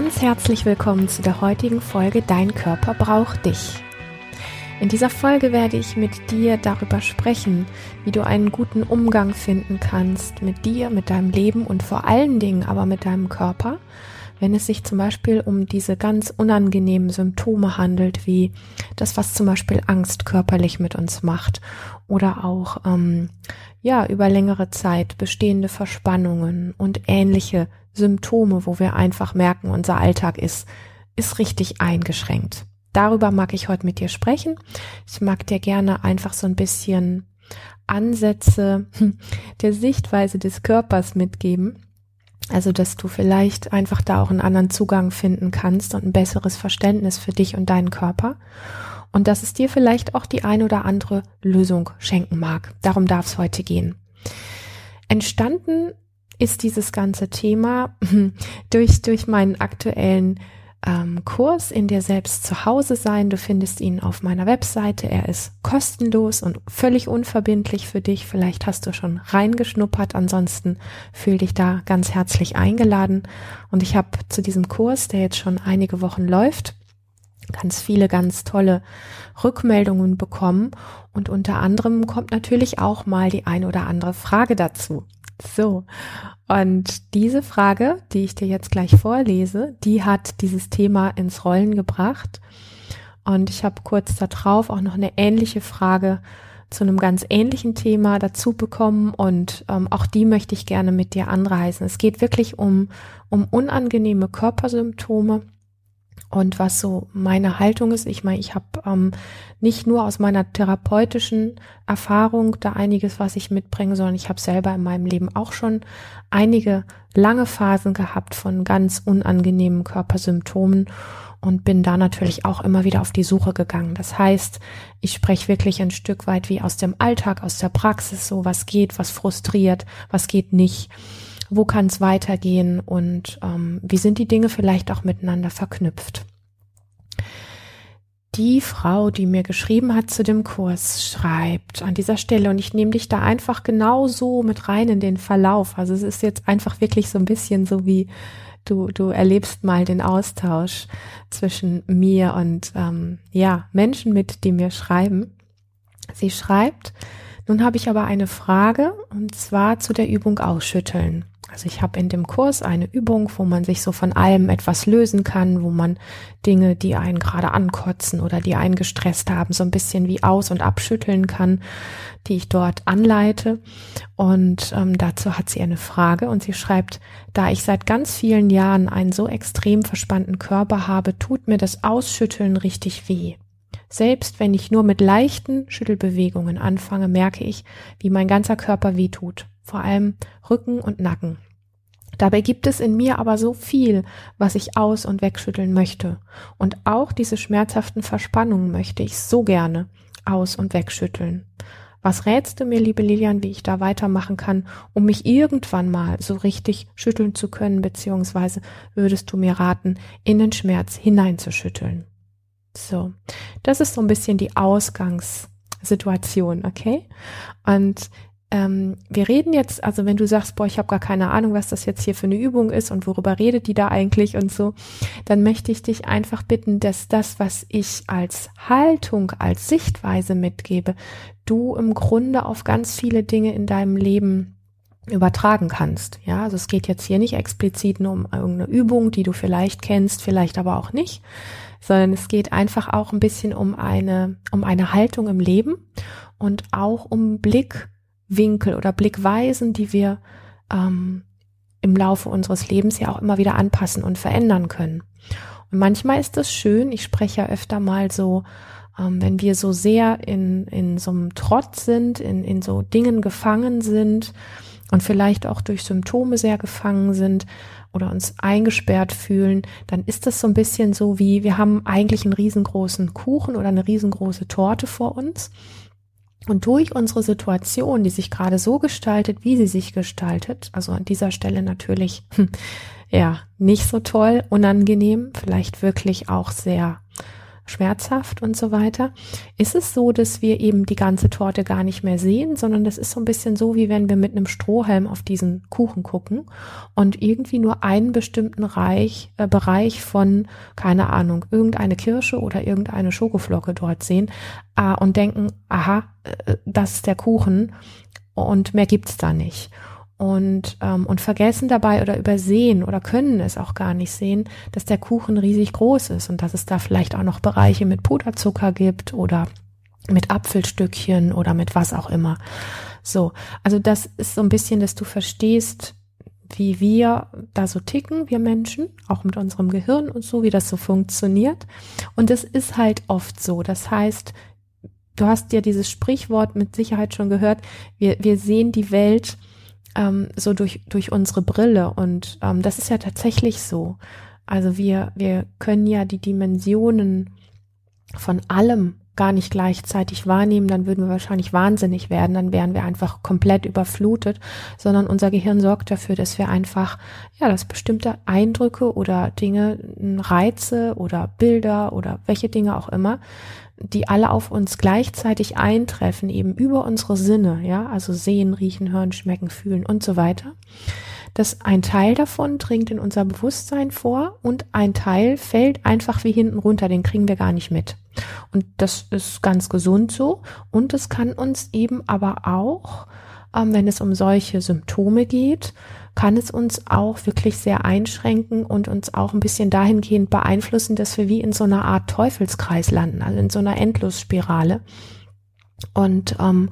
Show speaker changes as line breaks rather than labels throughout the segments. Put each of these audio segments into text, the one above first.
ganz herzlich willkommen zu der heutigen Folge Dein Körper braucht dich. In dieser Folge werde ich mit dir darüber sprechen, wie du einen guten Umgang finden kannst mit dir, mit deinem Leben und vor allen Dingen aber mit deinem Körper, wenn es sich zum Beispiel um diese ganz unangenehmen Symptome handelt, wie das, was zum Beispiel Angst körperlich mit uns macht oder auch ähm, ja über längere Zeit bestehende Verspannungen und ähnliche Symptome, wo wir einfach merken, unser Alltag ist ist richtig eingeschränkt darüber mag ich heute mit dir sprechen. Ich mag dir gerne einfach so ein bisschen Ansätze der Sichtweise des Körpers mitgeben. Also, dass du vielleicht einfach da auch einen anderen Zugang finden kannst und ein besseres Verständnis für dich und deinen Körper. Und dass es dir vielleicht auch die ein oder andere Lösung schenken mag. Darum darf es heute gehen. Entstanden ist dieses ganze Thema durch, durch meinen aktuellen ähm, Kurs in dir selbst zu Hause sein. Du findest ihn auf meiner Webseite. Er ist kostenlos und völlig unverbindlich für dich. Vielleicht hast du schon reingeschnuppert. Ansonsten fühl dich da ganz herzlich eingeladen. Und ich habe zu diesem Kurs, der jetzt schon einige Wochen läuft, ganz viele ganz tolle Rückmeldungen bekommen. Und unter anderem kommt natürlich auch mal die ein oder andere Frage dazu. So, und diese Frage, die ich dir jetzt gleich vorlese, die hat dieses Thema ins Rollen gebracht. Und ich habe kurz darauf auch noch eine ähnliche Frage zu einem ganz ähnlichen Thema dazu bekommen und ähm, auch die möchte ich gerne mit dir anreißen. Es geht wirklich um, um unangenehme Körpersymptome und was so meine Haltung ist, ich meine, ich habe ähm, nicht nur aus meiner therapeutischen Erfahrung da einiges, was ich mitbringe, sondern ich habe selber in meinem Leben auch schon einige lange Phasen gehabt von ganz unangenehmen Körpersymptomen und bin da natürlich auch immer wieder auf die Suche gegangen. Das heißt, ich spreche wirklich ein Stück weit wie aus dem Alltag, aus der Praxis, so was geht, was frustriert, was geht nicht wo kann es weitergehen und ähm, wie sind die Dinge vielleicht auch miteinander verknüpft. Die Frau, die mir geschrieben hat zu dem Kurs, schreibt an dieser Stelle, und ich nehme dich da einfach genau so mit rein in den Verlauf. Also es ist jetzt einfach wirklich so ein bisschen so wie du, du erlebst mal den Austausch zwischen mir und ähm, ja, Menschen mit, die mir schreiben. Sie schreibt, nun habe ich aber eine Frage und zwar zu der Übung Ausschütteln. Also ich habe in dem Kurs eine Übung, wo man sich so von allem etwas lösen kann, wo man Dinge, die einen gerade ankotzen oder die einen gestresst haben, so ein bisschen wie aus- und abschütteln kann, die ich dort anleite. Und ähm, dazu hat sie eine Frage und sie schreibt, da ich seit ganz vielen Jahren einen so extrem verspannten Körper habe, tut mir das Ausschütteln richtig weh. Selbst wenn ich nur mit leichten Schüttelbewegungen anfange, merke ich, wie mein ganzer Körper wehtut vor allem Rücken und Nacken. Dabei gibt es in mir aber so viel, was ich aus- und wegschütteln möchte. Und auch diese schmerzhaften Verspannungen möchte ich so gerne aus- und wegschütteln. Was rätst du mir, liebe Lilian, wie ich da weitermachen kann, um mich irgendwann mal so richtig schütteln zu können, beziehungsweise würdest du mir raten, in den Schmerz hineinzuschütteln? So, das ist so ein bisschen die Ausgangssituation, okay? Und ähm, wir reden jetzt, also wenn du sagst, boah, ich habe gar keine Ahnung, was das jetzt hier für eine Übung ist und worüber redet die da eigentlich und so, dann möchte ich dich einfach bitten, dass das, was ich als Haltung, als Sichtweise mitgebe, du im Grunde auf ganz viele Dinge in deinem Leben übertragen kannst. Ja, also es geht jetzt hier nicht explizit nur um irgendeine Übung, die du vielleicht kennst, vielleicht aber auch nicht, sondern es geht einfach auch ein bisschen um eine, um eine Haltung im Leben und auch um Blick Winkel oder Blickweisen, die wir ähm, im Laufe unseres Lebens ja auch immer wieder anpassen und verändern können. Und manchmal ist es schön, ich spreche ja öfter mal so, ähm, wenn wir so sehr in, in so einem Trott sind, in, in so Dingen gefangen sind und vielleicht auch durch Symptome sehr gefangen sind oder uns eingesperrt fühlen, dann ist das so ein bisschen so wie, wir haben eigentlich einen riesengroßen Kuchen oder eine riesengroße Torte vor uns und durch unsere Situation, die sich gerade so gestaltet, wie sie sich gestaltet, also an dieser Stelle natürlich, ja, nicht so toll, unangenehm, vielleicht wirklich auch sehr schmerzhaft und so weiter, ist es so, dass wir eben die ganze Torte gar nicht mehr sehen, sondern das ist so ein bisschen so, wie wenn wir mit einem Strohhalm auf diesen Kuchen gucken und irgendwie nur einen bestimmten Reich, äh, Bereich von, keine Ahnung, irgendeine Kirsche oder irgendeine Schokoflocke dort sehen äh, und denken, aha, äh, das ist der Kuchen und mehr gibt's da nicht und, ähm, und vergessen dabei oder übersehen oder können es auch gar nicht sehen, dass der Kuchen riesig groß ist und dass es da vielleicht auch noch Bereiche mit Puderzucker gibt oder mit Apfelstückchen oder mit was auch immer. So, also das ist so ein bisschen, dass du verstehst, wie wir da so ticken, wir Menschen, auch mit unserem Gehirn und so, wie das so funktioniert. Und es ist halt oft so. Das heißt, du hast ja dieses Sprichwort mit Sicherheit schon gehört, wir, wir sehen die Welt ähm, so durch, durch unsere Brille. Und ähm, das ist ja tatsächlich so. Also wir, wir können ja die Dimensionen von allem gar nicht gleichzeitig wahrnehmen, dann würden wir wahrscheinlich wahnsinnig werden, dann wären wir einfach komplett überflutet, sondern unser Gehirn sorgt dafür, dass wir einfach, ja, dass bestimmte Eindrücke oder Dinge, Reize oder Bilder oder welche Dinge auch immer, die alle auf uns gleichzeitig eintreffen, eben über unsere Sinne, ja, also sehen, riechen, hören, schmecken, fühlen und so weiter, dass ein Teil davon dringt in unser Bewusstsein vor und ein Teil fällt einfach wie hinten runter, den kriegen wir gar nicht mit. Und das ist ganz gesund so und es kann uns eben aber auch, ähm, wenn es um solche Symptome geht, kann es uns auch wirklich sehr einschränken und uns auch ein bisschen dahingehend beeinflussen, dass wir wie in so einer Art Teufelskreis landen, also in so einer Endlosspirale. Und, ähm,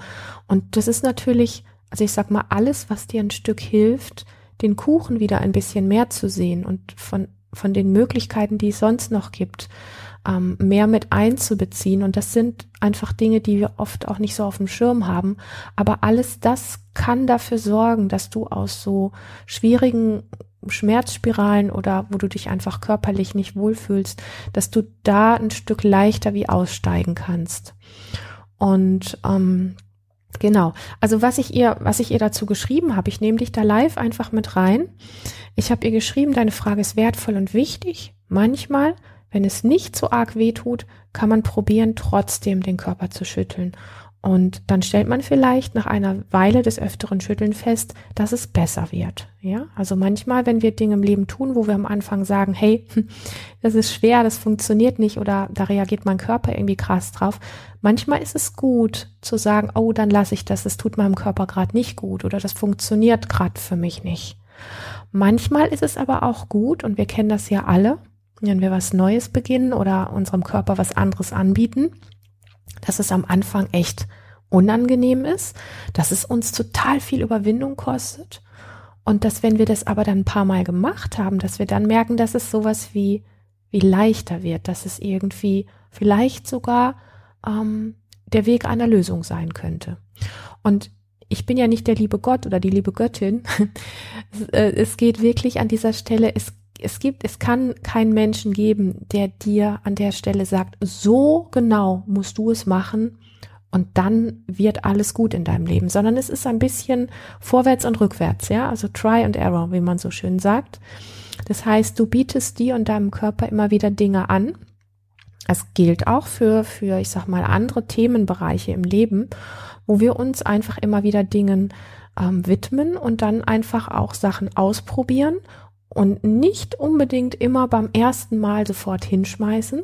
und das ist natürlich, also ich sag mal, alles, was dir ein Stück hilft, den Kuchen wieder ein bisschen mehr zu sehen und von, von den Möglichkeiten, die es sonst noch gibt, ähm, mehr mit einzubeziehen. Und das sind einfach Dinge, die wir oft auch nicht so auf dem Schirm haben. Aber alles das kann dafür sorgen, dass du aus so schwierigen Schmerzspiralen oder wo du dich einfach körperlich nicht wohlfühlst, dass du da ein Stück leichter wie aussteigen kannst. Und ähm, genau, also was ich ihr, was ich ihr dazu geschrieben habe, ich nehme dich da live einfach mit rein. Ich habe ihr geschrieben, deine Frage ist wertvoll und wichtig. Manchmal wenn es nicht so arg weh tut, kann man probieren, trotzdem den Körper zu schütteln. Und dann stellt man vielleicht nach einer Weile des öfteren Schütteln fest, dass es besser wird. Ja, also manchmal, wenn wir Dinge im Leben tun, wo wir am Anfang sagen, hey, das ist schwer, das funktioniert nicht oder da reagiert mein Körper irgendwie krass drauf. Manchmal ist es gut zu sagen, oh, dann lasse ich das, es tut meinem Körper gerade nicht gut oder das funktioniert gerade für mich nicht. Manchmal ist es aber auch gut, und wir kennen das ja alle, wenn wir was Neues beginnen oder unserem Körper was anderes anbieten, dass es am Anfang echt unangenehm ist, dass es uns total viel Überwindung kostet und dass wenn wir das aber dann ein paar Mal gemacht haben, dass wir dann merken, dass es sowas wie wie leichter wird, dass es irgendwie vielleicht sogar ähm, der Weg einer Lösung sein könnte. Und ich bin ja nicht der liebe Gott oder die liebe Göttin. Äh, es geht wirklich an dieser Stelle, es es gibt, es kann keinen Menschen geben, der dir an der Stelle sagt, so genau musst du es machen und dann wird alles gut in deinem Leben, sondern es ist ein bisschen vorwärts und rückwärts, ja, also try and error, wie man so schön sagt. Das heißt, du bietest dir und deinem Körper immer wieder Dinge an. Das gilt auch für, für, ich sag mal, andere Themenbereiche im Leben, wo wir uns einfach immer wieder Dingen ähm, widmen und dann einfach auch Sachen ausprobieren und nicht unbedingt immer beim ersten Mal sofort hinschmeißen,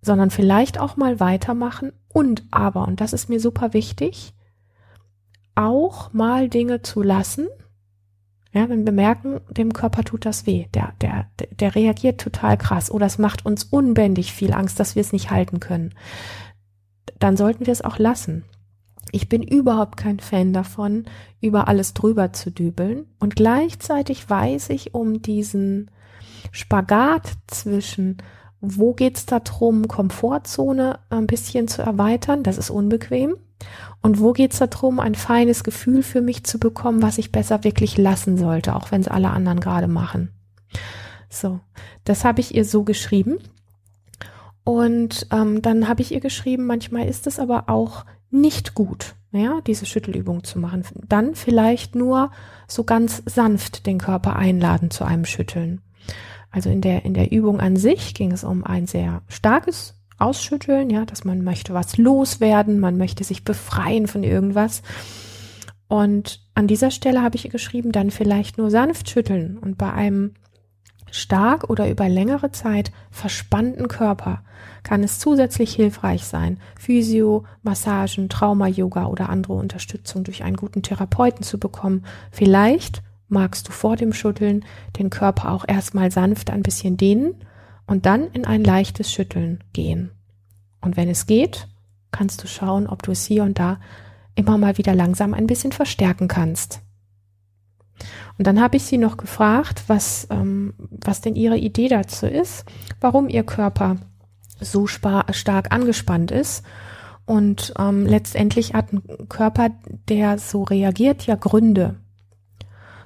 sondern vielleicht auch mal weitermachen und aber, und das ist mir super wichtig, auch mal Dinge zu lassen, ja, wenn wir merken, dem Körper tut das weh, der, der, der reagiert total krass oder es macht uns unbändig viel Angst, dass wir es nicht halten können, dann sollten wir es auch lassen. Ich bin überhaupt kein Fan davon, über alles drüber zu dübeln. Und gleichzeitig weiß ich um diesen Spagat zwischen, wo geht's da drum, Komfortzone ein bisschen zu erweitern, das ist unbequem. Und wo geht's da drum, ein feines Gefühl für mich zu bekommen, was ich besser wirklich lassen sollte, auch wenn es alle anderen gerade machen. So, das habe ich ihr so geschrieben. Und ähm, dann habe ich ihr geschrieben, manchmal ist es aber auch nicht gut, ja, diese Schüttelübung zu machen. Dann vielleicht nur so ganz sanft den Körper einladen zu einem Schütteln. Also in der, in der Übung an sich ging es um ein sehr starkes Ausschütteln, ja, dass man möchte was loswerden, man möchte sich befreien von irgendwas. Und an dieser Stelle habe ich geschrieben, dann vielleicht nur sanft schütteln und bei einem stark oder über längere Zeit verspannten Körper kann es zusätzlich hilfreich sein, Physio, Massagen, Trauma-Yoga oder andere Unterstützung durch einen guten Therapeuten zu bekommen. Vielleicht magst du vor dem Schütteln den Körper auch erstmal sanft ein bisschen dehnen und dann in ein leichtes Schütteln gehen. Und wenn es geht, kannst du schauen, ob du es hier und da immer mal wieder langsam ein bisschen verstärken kannst. Und dann habe ich sie noch gefragt, was, ähm, was denn ihre Idee dazu ist, warum ihr Körper so stark angespannt ist. Und ähm, letztendlich hat ein Körper, der so reagiert, ja Gründe.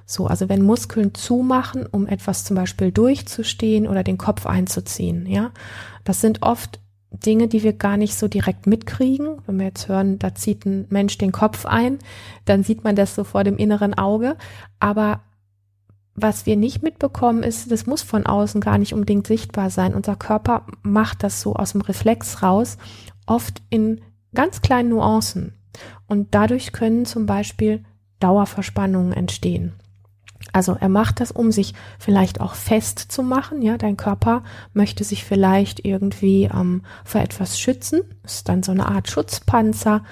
So, also wenn Muskeln zumachen, um etwas zum Beispiel durchzustehen oder den Kopf einzuziehen, ja, das sind oft Dinge, die wir gar nicht so direkt mitkriegen. Wenn wir jetzt hören, da zieht ein Mensch den Kopf ein, dann sieht man das so vor dem inneren Auge. Aber was wir nicht mitbekommen ist, das muss von außen gar nicht unbedingt sichtbar sein. Unser Körper macht das so aus dem Reflex raus, oft in ganz kleinen Nuancen. Und dadurch können zum Beispiel Dauerverspannungen entstehen. Also er macht das, um sich vielleicht auch festzumachen. Ja, dein Körper möchte sich vielleicht irgendwie ähm, vor etwas schützen. Ist dann so eine Art Schutzpanzer,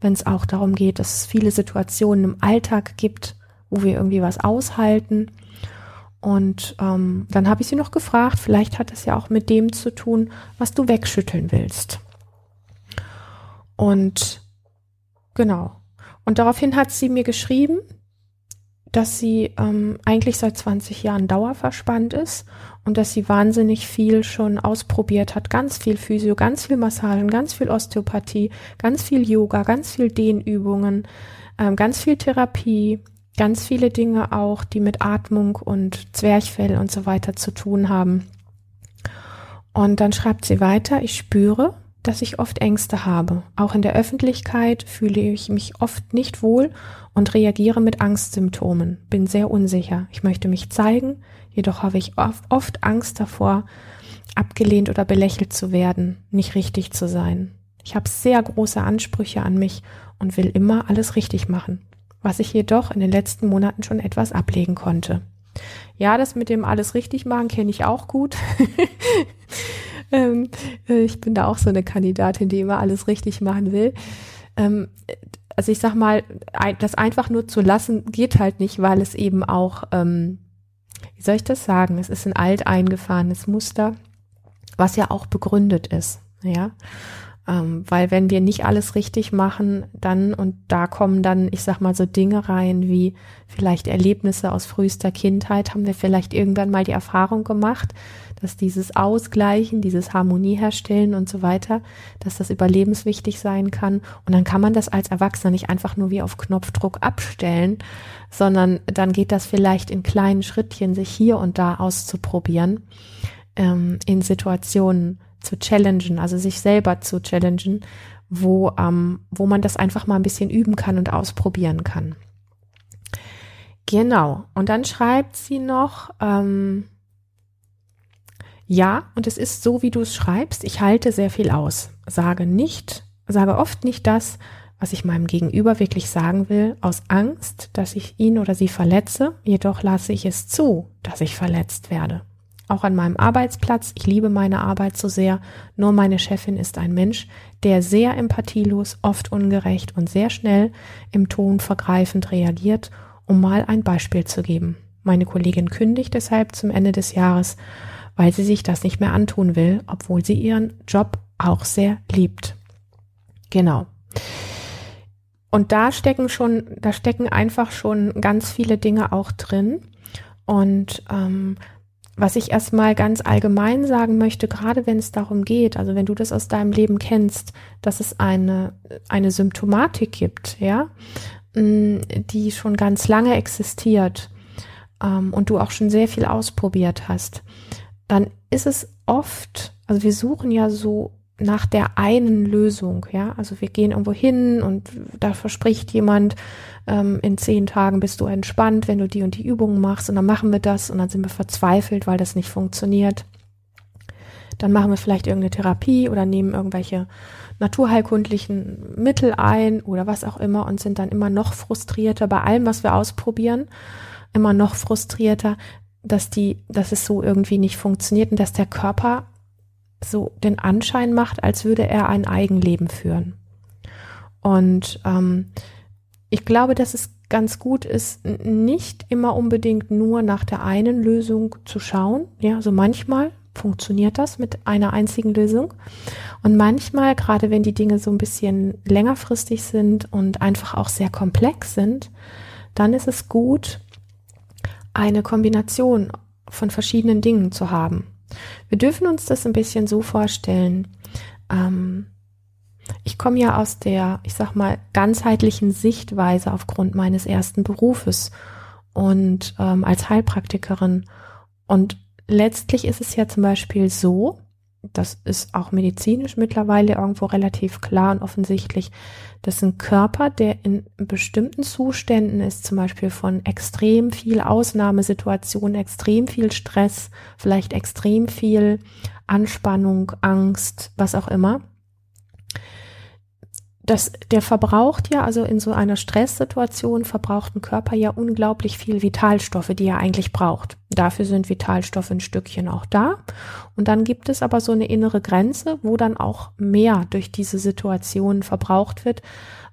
wenn es auch darum geht, dass es viele Situationen im Alltag gibt, wo wir irgendwie was aushalten. Und ähm, dann habe ich sie noch gefragt, vielleicht hat es ja auch mit dem zu tun, was du wegschütteln willst. Und genau. Und daraufhin hat sie mir geschrieben, dass sie ähm, eigentlich seit 20 Jahren dauerverspannt ist und dass sie wahnsinnig viel schon ausprobiert hat. Ganz viel Physio, ganz viel Massagen, ganz viel Osteopathie, ganz viel Yoga, ganz viel Dehnübungen, ähm, ganz viel Therapie, ganz viele Dinge auch, die mit Atmung und Zwerchfell und so weiter zu tun haben. Und dann schreibt sie weiter, ich spüre, dass ich oft Ängste habe. Auch in der Öffentlichkeit fühle ich mich oft nicht wohl und reagiere mit Angstsymptomen, bin sehr unsicher. Ich möchte mich zeigen, jedoch habe ich oft Angst davor, abgelehnt oder belächelt zu werden, nicht richtig zu sein. Ich habe sehr große Ansprüche an mich und will immer alles richtig machen, was ich jedoch in den letzten Monaten schon etwas ablegen konnte. Ja, das mit dem alles richtig machen kenne ich auch gut. ähm, äh, ich bin da auch so eine Kandidatin, die immer alles richtig machen will. Ähm, also ich sag mal, das einfach nur zu lassen geht halt nicht, weil es eben auch, ähm, wie soll ich das sagen? Es ist ein alt eingefahrenes Muster, was ja auch begründet ist, ja. Ähm, weil wenn wir nicht alles richtig machen, dann und da kommen dann, ich sag mal, so Dinge rein wie vielleicht Erlebnisse aus frühester Kindheit, haben wir vielleicht irgendwann mal die Erfahrung gemacht, dass dieses Ausgleichen, dieses Harmonie herstellen und so weiter, dass das überlebenswichtig sein kann. Und dann kann man das als Erwachsener nicht einfach nur wie auf Knopfdruck abstellen, sondern dann geht das vielleicht in kleinen Schrittchen, sich hier und da auszuprobieren, ähm, in Situationen zu challengen, also sich selber zu challengen, wo, ähm, wo man das einfach mal ein bisschen üben kann und ausprobieren kann. Genau. Und dann schreibt sie noch, ähm, ja, und es ist so, wie du es schreibst. Ich halte sehr viel aus. Sage nicht, sage oft nicht das, was ich meinem Gegenüber wirklich sagen will, aus Angst, dass ich ihn oder sie verletze. Jedoch lasse ich es zu, dass ich verletzt werde. Auch an meinem Arbeitsplatz. Ich liebe meine Arbeit so sehr. Nur meine Chefin ist ein Mensch, der sehr empathielos, oft ungerecht und sehr schnell im Ton vergreifend reagiert, um mal ein Beispiel zu geben. Meine Kollegin kündigt deshalb zum Ende des Jahres weil sie sich das nicht mehr antun will, obwohl sie ihren Job auch sehr liebt. Genau. Und da stecken schon, da stecken einfach schon ganz viele Dinge auch drin. Und ähm, was ich erstmal ganz allgemein sagen möchte, gerade wenn es darum geht, also wenn du das aus deinem Leben kennst, dass es eine, eine Symptomatik gibt, ja, die schon ganz lange existiert ähm, und du auch schon sehr viel ausprobiert hast, dann ist es oft, also wir suchen ja so nach der einen Lösung, ja. Also wir gehen irgendwo hin und da verspricht jemand, ähm, in zehn Tagen bist du entspannt, wenn du die und die Übungen machst und dann machen wir das und dann sind wir verzweifelt, weil das nicht funktioniert. Dann machen wir vielleicht irgendeine Therapie oder nehmen irgendwelche naturheilkundlichen Mittel ein oder was auch immer und sind dann immer noch frustrierter bei allem, was wir ausprobieren, immer noch frustrierter, dass die, dass es so irgendwie nicht funktioniert und dass der Körper so den Anschein macht, als würde er ein Eigenleben führen. Und ähm, ich glaube, dass es ganz gut ist, nicht immer unbedingt nur nach der einen Lösung zu schauen. Ja, so manchmal funktioniert das mit einer einzigen Lösung. Und manchmal, gerade wenn die Dinge so ein bisschen längerfristig sind und einfach auch sehr komplex sind, dann ist es gut, eine Kombination von verschiedenen Dingen zu haben. Wir dürfen uns das ein bisschen so vorstellen. Ähm, ich komme ja aus der, ich sag mal, ganzheitlichen Sichtweise aufgrund meines ersten Berufes und ähm, als Heilpraktikerin. Und letztlich ist es ja zum Beispiel so, das ist auch medizinisch mittlerweile irgendwo relativ klar und offensichtlich, dass ein Körper, der in bestimmten Zuständen ist, zum Beispiel von extrem viel Ausnahmesituationen, extrem viel Stress, vielleicht extrem viel Anspannung, Angst, was auch immer, das, der verbraucht ja, also in so einer Stresssituation verbraucht ein Körper ja unglaublich viel Vitalstoffe, die er eigentlich braucht. Dafür sind Vitalstoffe ein Stückchen auch da. Und dann gibt es aber so eine innere Grenze, wo dann auch mehr durch diese Situation verbraucht wird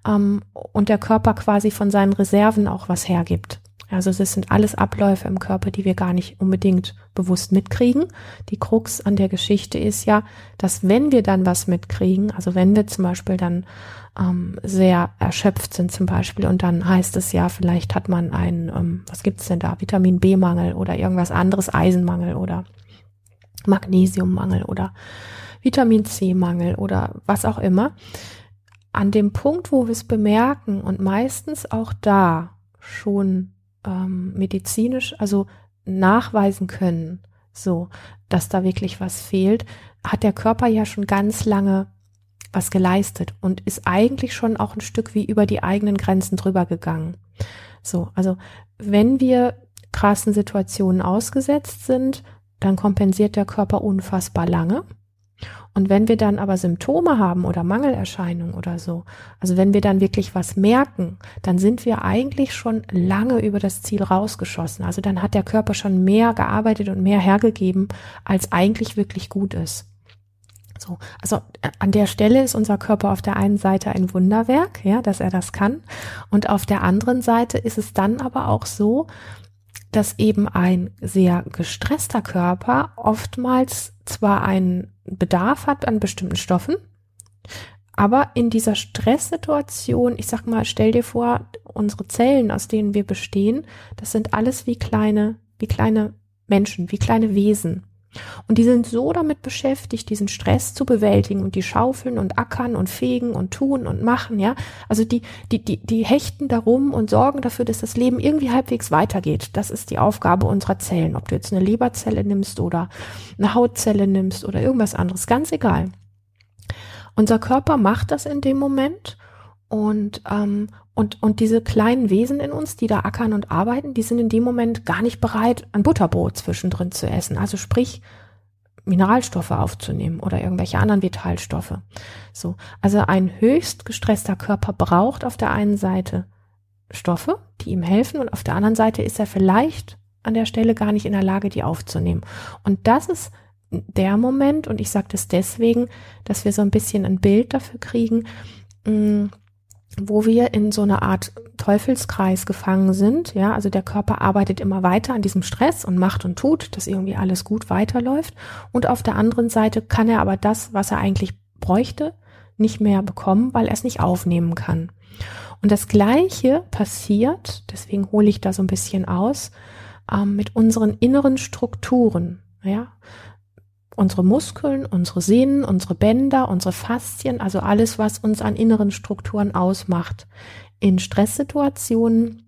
ähm, und der Körper quasi von seinen Reserven auch was hergibt. Also es sind alles Abläufe im Körper, die wir gar nicht unbedingt bewusst mitkriegen. Die Krux an der Geschichte ist ja, dass wenn wir dann was mitkriegen, also wenn wir zum Beispiel dann ähm, sehr erschöpft sind zum Beispiel und dann heißt es ja, vielleicht hat man ein, ähm, was gibt's denn da, Vitamin B-Mangel oder irgendwas anderes, Eisenmangel oder Magnesiummangel oder Vitamin C-Mangel oder was auch immer. An dem Punkt, wo wir es bemerken und meistens auch da schon ähm, medizinisch, also nachweisen können, so, dass da wirklich was fehlt, hat der Körper ja schon ganz lange was geleistet und ist eigentlich schon auch ein Stück wie über die eigenen Grenzen drüber gegangen. So, also wenn wir krassen Situationen ausgesetzt sind, dann kompensiert der Körper unfassbar lange. Und wenn wir dann aber Symptome haben oder Mangelerscheinungen oder so, also wenn wir dann wirklich was merken, dann sind wir eigentlich schon lange über das Ziel rausgeschossen. Also dann hat der Körper schon mehr gearbeitet und mehr hergegeben, als eigentlich wirklich gut ist. So, also äh, an der Stelle ist unser Körper auf der einen Seite ein Wunderwerk, ja, dass er das kann. Und auf der anderen Seite ist es dann aber auch so, dass eben ein sehr gestresster Körper oftmals zwar einen Bedarf hat an bestimmten Stoffen, aber in dieser Stresssituation, ich sag mal, stell dir vor, unsere Zellen, aus denen wir bestehen, das sind alles wie kleine, wie kleine Menschen, wie kleine Wesen. Und die sind so damit beschäftigt, diesen Stress zu bewältigen und die schaufeln und ackern und fegen und tun und machen, ja. Also die, die, die, die hechten darum und sorgen dafür, dass das Leben irgendwie halbwegs weitergeht. Das ist die Aufgabe unserer Zellen. Ob du jetzt eine Leberzelle nimmst oder eine Hautzelle nimmst oder irgendwas anderes, ganz egal. Unser Körper macht das in dem Moment und, ähm, und, und diese kleinen Wesen in uns, die da ackern und arbeiten, die sind in dem Moment gar nicht bereit, ein Butterbrot zwischendrin zu essen. Also sprich, Mineralstoffe aufzunehmen oder irgendwelche anderen Vitalstoffe. So. Also ein höchst gestresster Körper braucht auf der einen Seite Stoffe, die ihm helfen und auf der anderen Seite ist er vielleicht an der Stelle gar nicht in der Lage, die aufzunehmen. Und das ist der Moment, und ich sage das deswegen, dass wir so ein bisschen ein Bild dafür kriegen, mh, mm, wo wir in so einer Art Teufelskreis gefangen sind. Ja, also der Körper arbeitet immer weiter an diesem Stress und macht und tut, dass irgendwie alles gut weiterläuft. Und auf der anderen Seite kann er aber das, was er eigentlich bräuchte, nicht mehr bekommen, weil er es nicht aufnehmen kann. Und das Gleiche passiert, deswegen hole ich da so ein bisschen aus, ähm, mit unseren inneren Strukturen. Ja, unsere Muskeln, unsere Sehnen, unsere Bänder, unsere Faszien, also alles, was uns an inneren Strukturen ausmacht. In Stresssituationen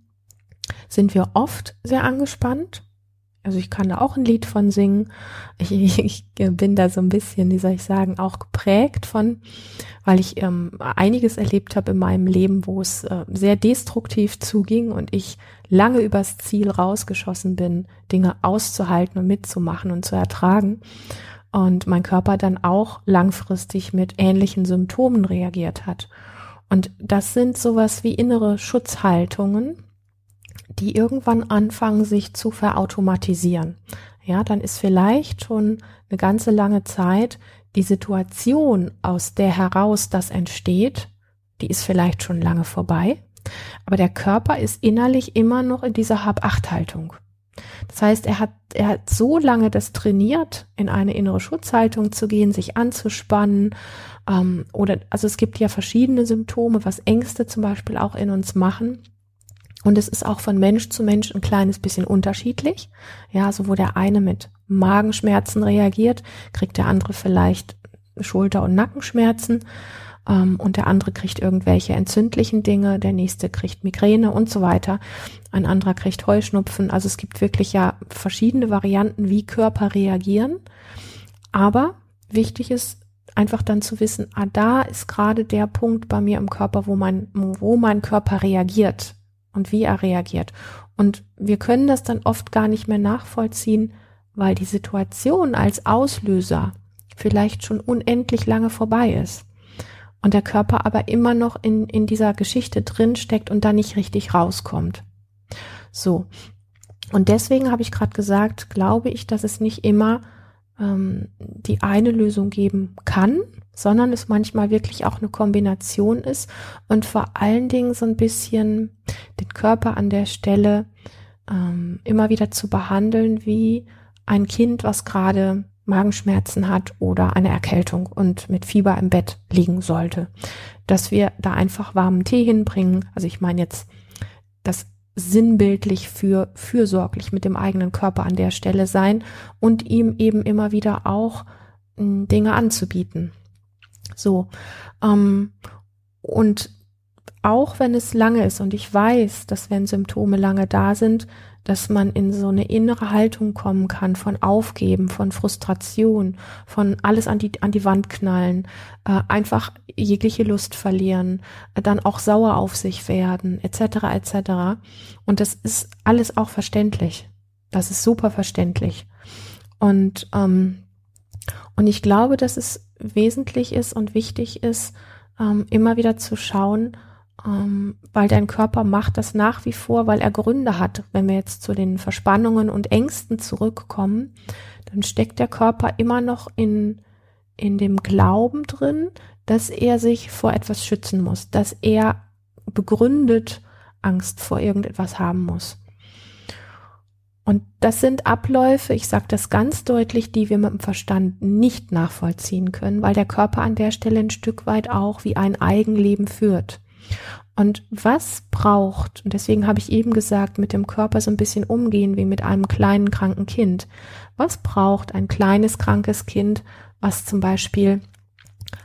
sind wir oft sehr angespannt. Also ich kann da auch ein Lied von singen. Ich, ich bin da so ein bisschen, wie soll ich sagen, auch geprägt von, weil ich ähm, einiges erlebt habe in meinem Leben, wo es äh, sehr destruktiv zuging und ich lange übers Ziel rausgeschossen bin, Dinge auszuhalten und mitzumachen und zu ertragen. Und mein Körper dann auch langfristig mit ähnlichen Symptomen reagiert hat. Und das sind sowas wie innere Schutzhaltungen, die irgendwann anfangen, sich zu verautomatisieren. Ja, dann ist vielleicht schon eine ganze lange Zeit die Situation, aus der heraus das entsteht, die ist vielleicht schon lange vorbei. Aber der Körper ist innerlich immer noch in dieser Hab-Acht-Haltung. Das heißt, er hat, er hat so lange das trainiert, in eine innere Schutzhaltung zu gehen, sich anzuspannen. Ähm, oder, also es gibt ja verschiedene Symptome, was Ängste zum Beispiel auch in uns machen. Und es ist auch von Mensch zu Mensch ein kleines bisschen unterschiedlich. Ja, so wo der eine mit Magenschmerzen reagiert, kriegt der andere vielleicht Schulter- und Nackenschmerzen. Ähm, und der andere kriegt irgendwelche entzündlichen Dinge, der nächste kriegt Migräne und so weiter. Ein anderer kriegt Heuschnupfen. Also es gibt wirklich ja verschiedene Varianten, wie Körper reagieren. Aber wichtig ist einfach dann zu wissen, ah, da ist gerade der Punkt bei mir im Körper, wo mein, wo mein Körper reagiert und wie er reagiert. Und wir können das dann oft gar nicht mehr nachvollziehen, weil die Situation als Auslöser vielleicht schon unendlich lange vorbei ist. Und der Körper aber immer noch in, in dieser Geschichte drin steckt und da nicht richtig rauskommt. So. Und deswegen habe ich gerade gesagt, glaube ich, dass es nicht immer ähm, die eine Lösung geben kann, sondern es manchmal wirklich auch eine Kombination ist und vor allen Dingen so ein bisschen den Körper an der Stelle ähm, immer wieder zu behandeln wie ein Kind, was gerade Magenschmerzen hat oder eine Erkältung und mit Fieber im Bett liegen sollte. Dass wir da einfach warmen Tee hinbringen. Also ich meine jetzt das sinnbildlich für fürsorglich mit dem eigenen Körper an der Stelle sein und ihm eben immer wieder auch Dinge anzubieten. So. Ähm, und auch wenn es lange ist und ich weiß, dass wenn Symptome lange da sind, dass man in so eine innere Haltung kommen kann von Aufgeben, von Frustration, von alles an die, an die Wand knallen, äh, einfach jegliche Lust verlieren, äh, dann auch sauer auf sich werden, etc. etc. Und das ist alles auch verständlich. Das ist super verständlich. Und, ähm, und ich glaube, dass es wesentlich ist und wichtig ist, ähm, immer wieder zu schauen, ähm, weil dein Körper macht das nach wie vor, weil er Gründe hat. Wenn wir jetzt zu den Verspannungen und Ängsten zurückkommen, dann steckt der Körper immer noch in, in dem Glauben drin, dass er sich vor etwas schützen muss, dass er begründet Angst vor irgendetwas haben muss. Und das sind Abläufe, ich sage das ganz deutlich, die wir mit dem Verstand nicht nachvollziehen können, weil der Körper an der Stelle ein Stück weit auch wie ein Eigenleben führt. Und was braucht, und deswegen habe ich eben gesagt, mit dem Körper so ein bisschen umgehen wie mit einem kleinen kranken Kind. Was braucht ein kleines krankes Kind, was zum Beispiel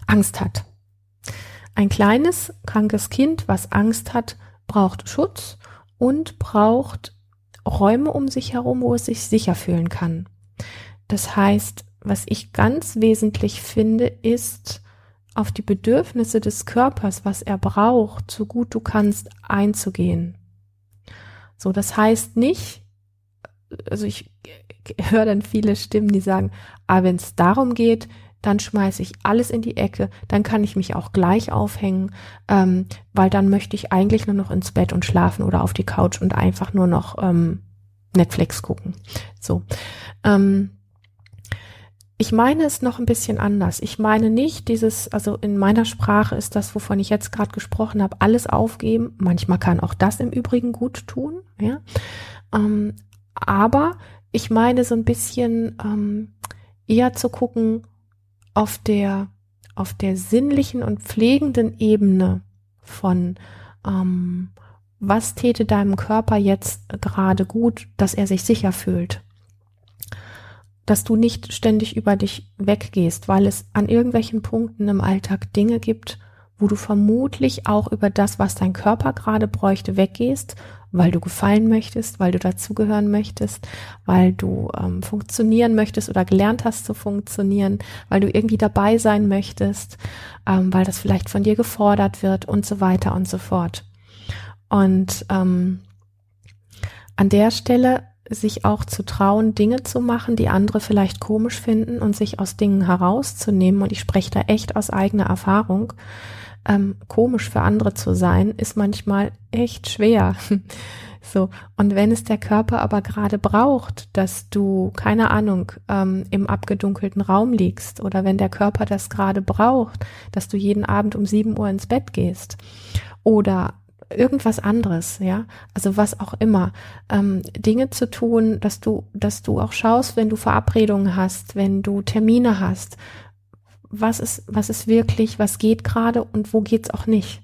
Angst hat? Ein kleines krankes Kind, was Angst hat, braucht Schutz und braucht Räume um sich herum, wo es sich sicher fühlen kann. Das heißt, was ich ganz wesentlich finde, ist, auf die Bedürfnisse des Körpers, was er braucht, so gut du kannst, einzugehen. So, das heißt nicht, also ich höre dann viele Stimmen, die sagen, ah, wenn es darum geht, dann schmeiße ich alles in die Ecke, dann kann ich mich auch gleich aufhängen, ähm, weil dann möchte ich eigentlich nur noch ins Bett und schlafen oder auf die Couch und einfach nur noch ähm, Netflix gucken. So. Ähm, ich meine es noch ein bisschen anders. Ich meine nicht dieses, also in meiner Sprache ist das, wovon ich jetzt gerade gesprochen habe, alles aufgeben. Manchmal kann auch das im Übrigen gut tun, ja. Ähm, aber ich meine so ein bisschen ähm, eher zu gucken auf der auf der sinnlichen und pflegenden Ebene von ähm, was täte deinem Körper jetzt gerade gut, dass er sich sicher fühlt dass du nicht ständig über dich weggehst, weil es an irgendwelchen Punkten im Alltag Dinge gibt, wo du vermutlich auch über das, was dein Körper gerade bräuchte, weggehst weil du gefallen möchtest, weil du dazugehören möchtest, weil du ähm, funktionieren möchtest oder gelernt hast zu funktionieren, weil du irgendwie dabei sein möchtest, ähm, weil das vielleicht von dir gefordert wird und so weiter und so fort. Und ähm, an der Stelle sich auch zu trauen, Dinge zu machen, die andere vielleicht komisch finden und sich aus Dingen herauszunehmen. Und ich spreche da echt aus eigener Erfahrung ähm, komisch für andere zu sein, ist manchmal echt schwer. So, und wenn es der Körper aber gerade braucht, dass du, keine Ahnung, ähm, im abgedunkelten Raum liegst oder wenn der Körper das gerade braucht, dass du jeden Abend um sieben Uhr ins Bett gehst oder irgendwas anderes, ja, also was auch immer, ähm, Dinge zu tun, dass du, dass du auch schaust, wenn du Verabredungen hast, wenn du Termine hast, was ist, was ist wirklich, was geht gerade und wo geht's auch nicht.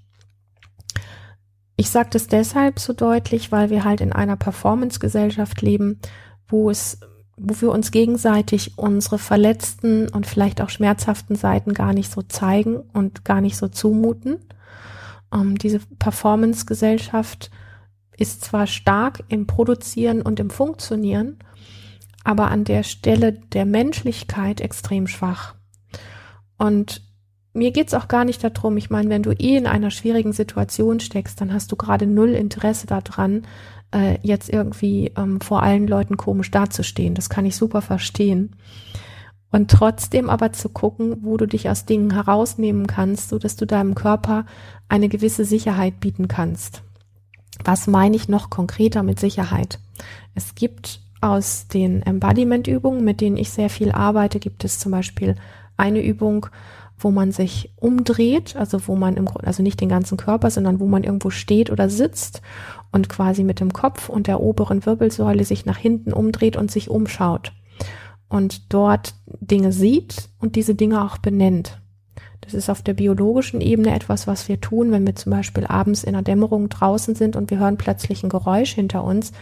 Ich sage das deshalb so deutlich, weil wir halt in einer Performance-Gesellschaft leben, wo es, wo wir uns gegenseitig unsere verletzten und vielleicht auch schmerzhaften Seiten gar nicht so zeigen und gar nicht so zumuten. Ähm, diese Performance-Gesellschaft ist zwar stark im Produzieren und im Funktionieren, aber an der Stelle der Menschlichkeit extrem schwach. Und mir geht's auch gar nicht darum, ich meine, wenn du eh in einer schwierigen Situation steckst, dann hast du gerade null Interesse daran, äh, jetzt irgendwie ähm, vor allen Leuten komisch dazustehen. Das kann ich super verstehen. Und trotzdem aber zu gucken, wo du dich aus Dingen herausnehmen kannst, so dass du deinem Körper eine gewisse Sicherheit bieten kannst. Was meine ich noch konkreter mit Sicherheit? Es gibt aus den Embodiment-Übungen, mit denen ich sehr viel arbeite, gibt es zum Beispiel eine Übung, wo man sich umdreht, also wo man im Grunde, also nicht den ganzen Körper, sondern wo man irgendwo steht oder sitzt und quasi mit dem Kopf und der oberen Wirbelsäule sich nach hinten umdreht und sich umschaut und dort Dinge sieht und diese Dinge auch benennt. Das ist auf der biologischen Ebene etwas, was wir tun, wenn wir zum Beispiel abends in der Dämmerung draußen sind und wir hören plötzlich ein Geräusch hinter uns.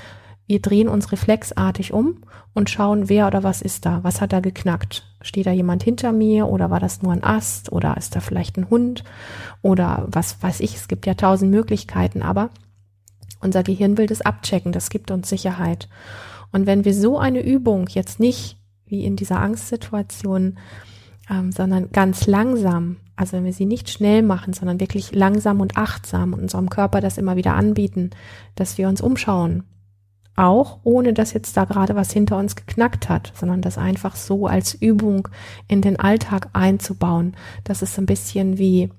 Wir drehen uns reflexartig um und schauen, wer oder was ist da, was hat da geknackt. Steht da jemand hinter mir oder war das nur ein Ast oder ist da vielleicht ein Hund oder was weiß ich, es gibt ja tausend Möglichkeiten, aber unser Gehirn will das abchecken, das gibt uns Sicherheit. Und wenn wir so eine Übung jetzt nicht wie in dieser Angstsituation, ähm, sondern ganz langsam, also wenn wir sie nicht schnell machen, sondern wirklich langsam und achtsam und unserem Körper das immer wieder anbieten, dass wir uns umschauen, auch ohne dass jetzt da gerade was hinter uns geknackt hat, sondern das einfach so als Übung in den Alltag einzubauen. Das ist ein bisschen wie,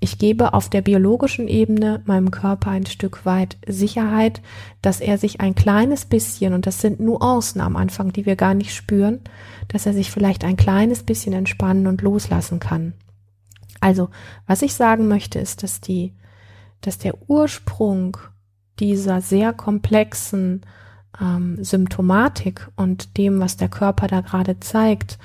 ich gebe auf der biologischen Ebene meinem Körper ein Stück weit Sicherheit, dass er sich ein kleines bisschen, und das sind Nuancen am Anfang, die wir gar nicht spüren, dass er sich vielleicht ein kleines bisschen entspannen und loslassen kann. Also, was ich sagen möchte, ist, dass die, dass der Ursprung dieser sehr komplexen ähm, Symptomatik und dem, was der Körper da gerade zeigt,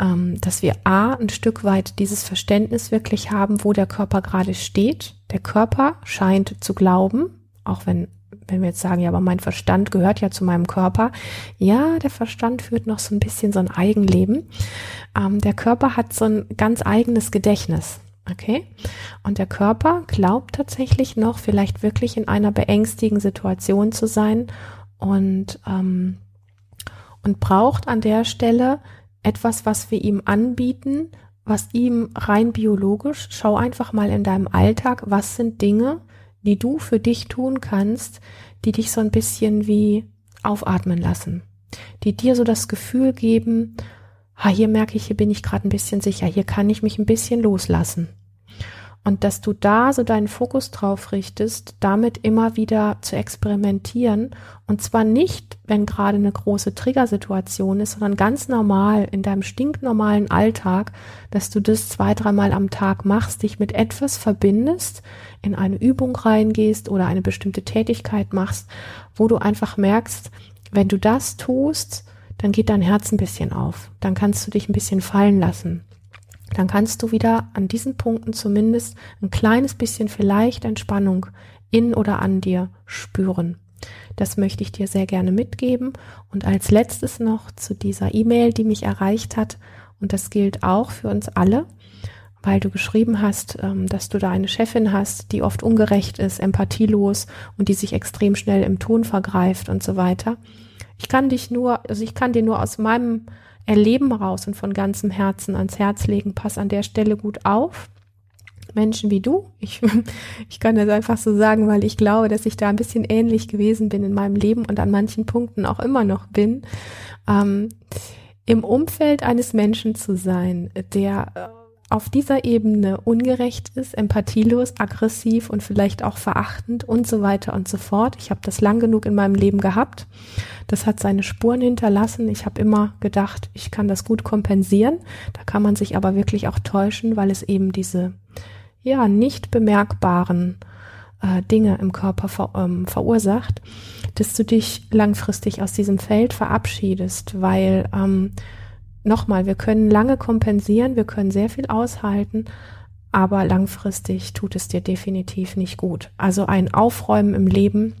ähm, dass wir A, ein Stück weit dieses Verständnis wirklich haben, wo der Körper gerade steht. Der Körper scheint zu glauben, auch wenn wenn wir jetzt sagen, ja, aber mein Verstand gehört ja zu meinem Körper. Ja, der Verstand führt noch so ein bisschen so ein Eigenleben. Ähm, der Körper hat so ein ganz eigenes Gedächtnis. Okay? Und der Körper glaubt tatsächlich noch, vielleicht wirklich in einer beängstigenden Situation zu sein und, ähm, und braucht an der Stelle etwas, was wir ihm anbieten, was ihm rein biologisch, schau einfach mal in deinem Alltag, was sind Dinge, die du für dich tun kannst, die dich so ein bisschen wie aufatmen lassen, die dir so das Gefühl geben, ha, hier merke ich, hier bin ich gerade ein bisschen sicher, hier kann ich mich ein bisschen loslassen. Und dass du da so deinen Fokus drauf richtest, damit immer wieder zu experimentieren. Und zwar nicht, wenn gerade eine große Triggersituation ist, sondern ganz normal in deinem stinknormalen Alltag, dass du das zwei, dreimal am Tag machst, dich mit etwas verbindest, in eine Übung reingehst oder eine bestimmte Tätigkeit machst, wo du einfach merkst, wenn du das tust, dann geht dein Herz ein bisschen auf. Dann kannst du dich ein bisschen fallen lassen dann kannst du wieder an diesen Punkten zumindest ein kleines bisschen vielleicht Entspannung in oder an dir spüren. Das möchte ich dir sehr gerne mitgeben. Und als letztes noch zu dieser E-Mail, die mich erreicht hat, und das gilt auch für uns alle. weil du geschrieben hast, ähm, dass du da eine Chefin hast, die oft ungerecht ist, empathielos und die sich extrem schnell im Ton vergreift und so weiter. Ich kann dich nur, also ich kann dir nur aus meinem Erleben raus und von ganzem Herzen ans Herz legen, pass an der Stelle gut auf. Menschen wie du, ich, ich kann das einfach so sagen, weil ich glaube, dass ich da ein bisschen ähnlich gewesen bin in meinem Leben und an manchen Punkten auch immer noch bin. Ähm, Im Umfeld eines Menschen zu sein, der äh, auf dieser Ebene ungerecht ist, empathielos, aggressiv und vielleicht auch verachtend und so weiter und so fort. Ich habe das lang genug in meinem Leben gehabt. Das hat seine Spuren hinterlassen. Ich habe immer gedacht, ich kann das gut kompensieren. Da kann man sich aber wirklich auch täuschen, weil es eben diese ja nicht bemerkbaren äh, Dinge im Körper ver ähm, verursacht, dass du dich langfristig aus diesem Feld verabschiedest, weil ähm, nochmal, wir können lange kompensieren, wir können sehr viel aushalten, aber langfristig tut es dir definitiv nicht gut. Also ein Aufräumen im Leben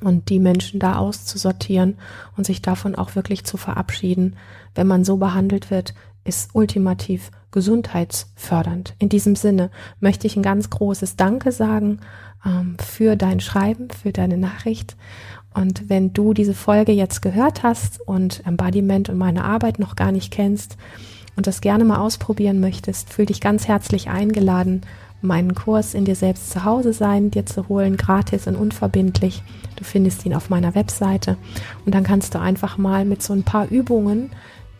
und die Menschen da auszusortieren und sich davon auch wirklich zu verabschieden, wenn man so behandelt wird, ist ultimativ gesundheitsfördernd. In diesem Sinne möchte ich ein ganz großes Danke sagen ähm, für dein Schreiben, für deine Nachricht und wenn du diese Folge jetzt gehört hast und Embodiment und meine Arbeit noch gar nicht kennst und das gerne mal ausprobieren möchtest, fühl dich ganz herzlich eingeladen, meinen Kurs in dir selbst zu Hause sein, dir zu holen, gratis und unverbindlich. Du findest ihn auf meiner Webseite und dann kannst du einfach mal mit so ein paar Übungen,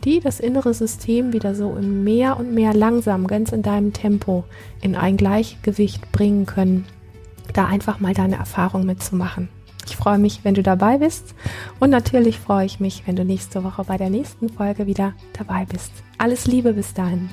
die das innere System wieder so in mehr und mehr langsam, ganz in deinem Tempo, in ein Gleichgewicht bringen können, da einfach mal deine Erfahrung mitzumachen. Ich freue mich, wenn du dabei bist. Und natürlich freue ich mich, wenn du nächste Woche bei der nächsten Folge wieder dabei bist. Alles Liebe bis dahin.